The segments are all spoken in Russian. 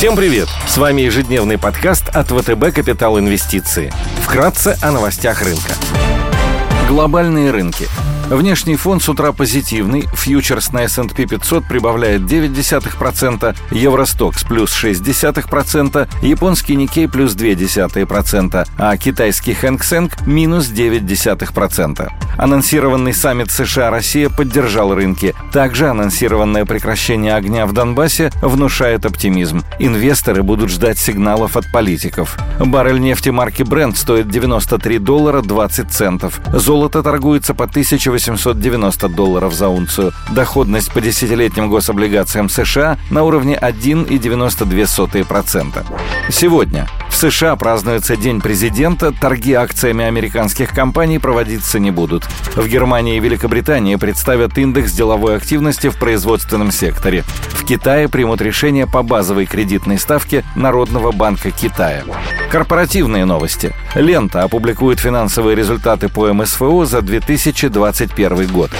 Всем привет! С вами ежедневный подкаст от ВТБ «Капитал Инвестиции». Вкратце о новостях рынка. Глобальные рынки – Внешний фон с утра позитивный. Фьючерс на S&P 500 прибавляет 0,9%, Евростокс плюс 0,6%, японский Никей плюс 0,2%, а китайский Хэнк Сэнк минус 0,9%. Анонсированный саммит США-Россия поддержал рынки. Также анонсированное прекращение огня в Донбассе внушает оптимизм. Инвесторы будут ждать сигналов от политиков. Баррель нефти марки Brent стоит 93 доллара 20 центов. Золото торгуется по 1890 долларов за унцию. Доходность по десятилетним гособлигациям США на уровне 1,92%. Сегодня в США празднуется День президента, торги акциями американских компаний проводиться не будут. В Германии и Великобритании представят индекс деловой активности в производственном секторе. В Китае примут решение по базовой кредитной ставке Народного банка Китая. Корпоративные новости. Лента опубликует финансовые результаты по МСФО за 2021 год.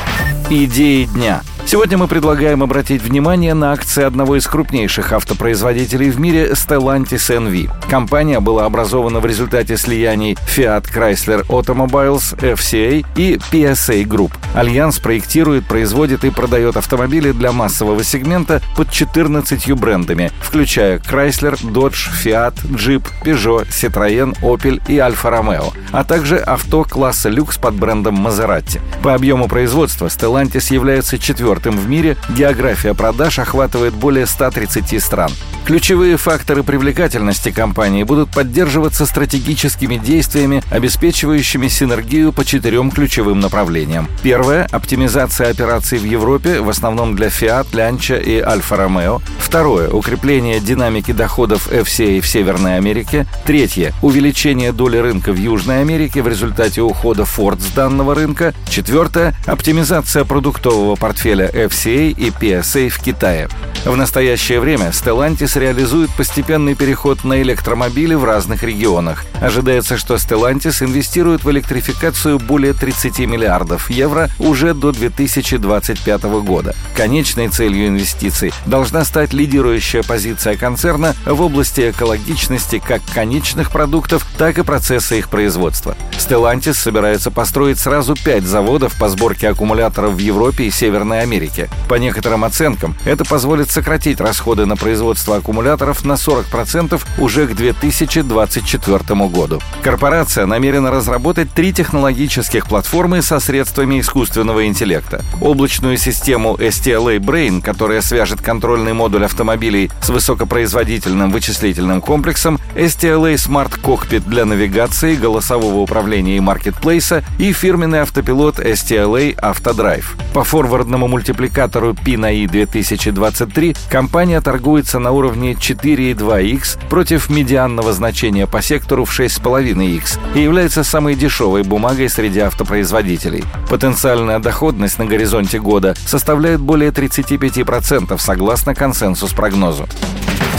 Идеи дня – Сегодня мы предлагаем обратить внимание на акции одного из крупнейших автопроизводителей в мире Stellantis NV. Компания была образована в результате слияний Fiat Chrysler Automobiles, FCA и PSA Group. Альянс проектирует, производит и продает автомобили для массового сегмента под 14 брендами, включая Chrysler, Dodge, Fiat, Jeep, Peugeot, Citroën, Opel и Alfa Romeo, а также авто класса люкс под брендом Maserati. По объему производства Stellantis является четвертым в мире, география продаж охватывает более 130 стран. Ключевые факторы привлекательности компании будут поддерживаться стратегическими действиями, обеспечивающими синергию по четырем ключевым направлениям. Первое – оптимизация операций в Европе, в основном для Fiat, Lancia и Alfa Romeo. Второе – укрепление динамики доходов FCA в Северной Америке. Третье – увеличение доли рынка в Южной Америке в результате ухода Ford с данного рынка. Четвертое – оптимизация продуктового портфеля FCA и PSA в Китае. В настоящее время Stellantis реализует постепенный переход на электромобили в разных регионах. Ожидается, что Stellantis инвестирует в электрификацию более 30 миллиардов евро уже до 2025 года. Конечной целью инвестиций должна стать лидирующая позиция концерна в области экологичности как конечных продуктов, так и процесса их производства. Stellantis собирается построить сразу пять заводов по сборке аккумуляторов в Европе и Северной Америке. По некоторым оценкам, это позволит сократить расходы на производство аккумуляторов на 40% уже к 2024 году. Корпорация намерена разработать три технологических платформы со средствами искусственного интеллекта. Облачную систему STLA Brain, которая свяжет контрольный модуль автомобилей с высокопроизводительным вычислительным комплексом, STLA Smart Cockpit для навигации, голосового управления и маркетплейса и фирменный автопилот STLA Autodrive. По форвардному мультипликатору PNI 2023 3 компания торгуется на уровне 4,2x против медианного значения по сектору в 6,5x и является самой дешевой бумагой среди автопроизводителей. Потенциальная доходность на горизонте года составляет более 35% согласно консенсус-прогнозу.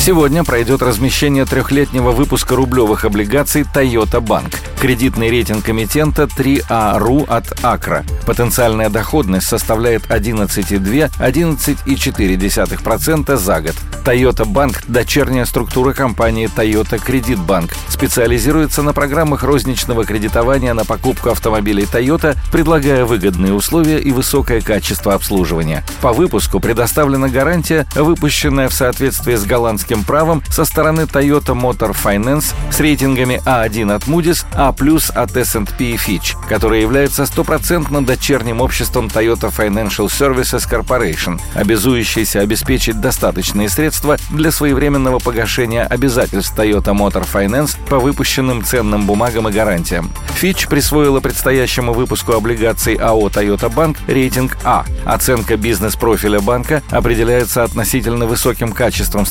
Сегодня пройдет размещение трехлетнего выпуска рублевых облигаций Toyota Bank. Кредитный рейтинг комитента 3А.РУ от Акра. Потенциальная доходность составляет 11,2-11,4% за год. Toyota Bank – дочерняя структура компании Toyota Credit Bank. Специализируется на программах розничного кредитования на покупку автомобилей Toyota, предлагая выгодные условия и высокое качество обслуживания. По выпуску предоставлена гарантия, выпущенная в соответствии с голландским правом со стороны Toyota Motor Finance с рейтингами А1 от Moody's, А от S&P и Fitch, которая является стопроцентно дочерним обществом Toyota Financial Services Corporation, обязующейся обеспечить достаточные средства для своевременного погашения обязательств Toyota Motor Finance по выпущенным ценным бумагам и гарантиям. Fitch присвоила предстоящему выпуску облигаций АО Toyota Bank рейтинг А. Оценка бизнес-профиля банка определяется относительно высоким качеством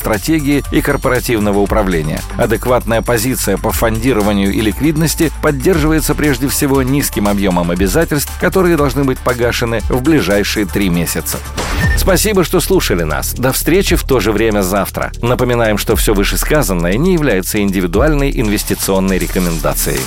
стратегии и корпоративного управления. Адекватная позиция по фондированию и ликвидности поддерживается прежде всего низким объемом обязательств, которые должны быть погашены в ближайшие три месяца. Спасибо, что слушали нас. До встречи в то же время завтра. Напоминаем, что все вышесказанное не является индивидуальной инвестиционной рекомендацией.